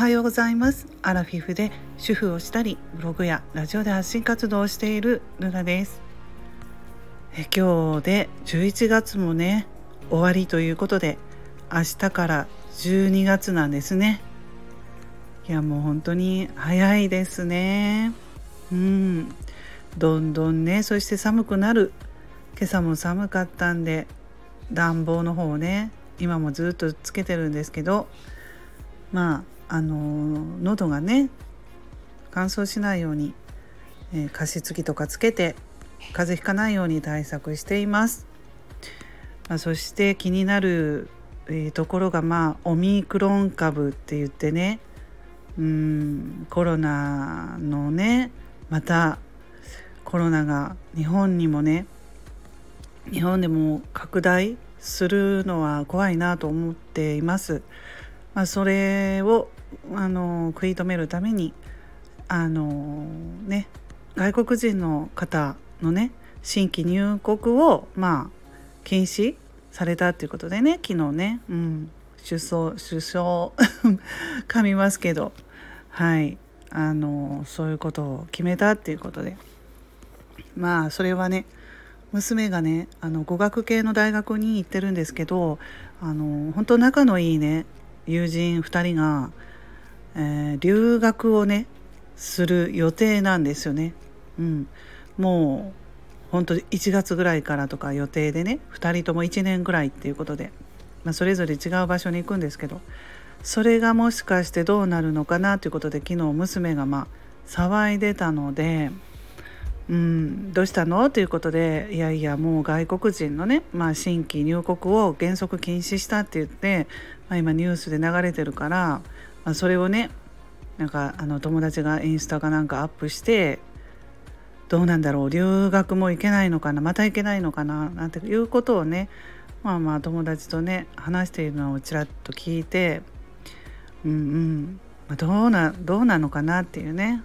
はようございます。アラフィフで主婦をしたりブログやラジオで発信活動をしているルナです。え今日で11月もね終わりということで明日から12月なんですね。いやもう本当に早いですね。うん。どんどんねそして寒くなる。今朝も寒かったんで暖房の方をね今もずっとつけてるんですけどまああの喉がね乾燥しないように、えー、加湿器とかつけて風邪ひかないように対策しています。まあ、そして気になる、えー、ところがまあオミクロン株って言ってねうんコロナのねまたコロナが日本にもね日本でも拡大するのは怖いなと思っています。まあ、それをあの食い止めるためにあのね外国人の方のね新規入国をまあ禁止されたっていうことでね昨日ね、うん、首相首相噛みますけどはいあのそういうことを決めたっていうことで。まあそれはね娘がねあの語学系の大学に行ってるんですけどあの本当仲のいいね友人2人が、えー、留学をねする予定なんですよね。うん、もう本当1月ぐらいからとか予定でね2人とも1年ぐらいっていうことで、まあ、それぞれ違う場所に行くんですけどそれがもしかしてどうなるのかなということで昨日娘がまあ騒いでたので。うん、どうしたの？ということでいやいやもう外国人のね、まあ、新規入国を原則禁止したって言って、まあ、今ニュースで流れてるから、まあ、それをねなんかあの友達がインスタかなんかアップしてどうなんだろう留学も行けないのかなまた行けないのかななんていうことをねまあまあ友達とね話しているのをちらっと聞いてうんうんどうなどうなのかなっていうね。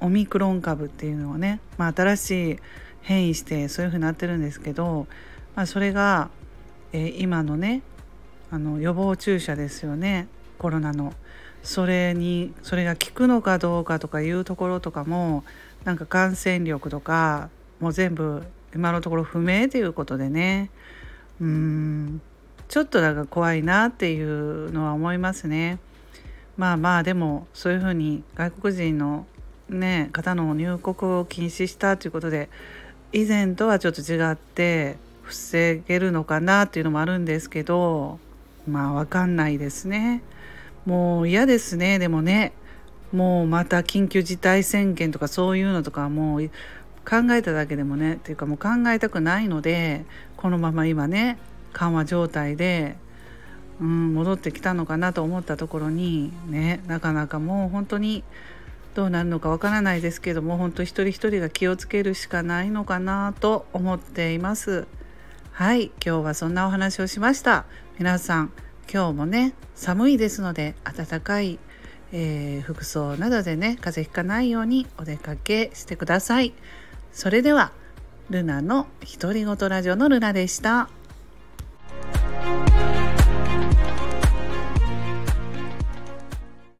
オミクロン株っていうのはね、まあ、新しい変異してそういうふうになってるんですけど、まあ、それが、えー、今のねあの予防注射ですよねコロナの。それにそれが効くのかどうかとかいうところとかもなんか感染力とかもう全部今のところ不明ということでね。うん。ちょっとだから怖いなっていうのは思いますね。まあまあでもそういうふうに外国人のね方の入国を禁止したということで以前とはちょっと違って防げるのかなっていうのもあるんですけどまあ分かんないですね。もう嫌ですねでもねもうまた緊急事態宣言とかそういうのとかもう考えただけでもねっていうかもう考えたくないのでこのまま今ね緩和状態で、うん、戻ってきたのかなと思ったところにねなかなかもう本当にどうなるのかわからないですけども本当一人一人が気をつけるしかないのかなと思っています。はい今日はそんなお話をしました。皆さん今日もね寒いですので暖かい、えー、服装などでね風邪ひかないようにお出かけしてください。それではルナの独り言ラジオのルナでした。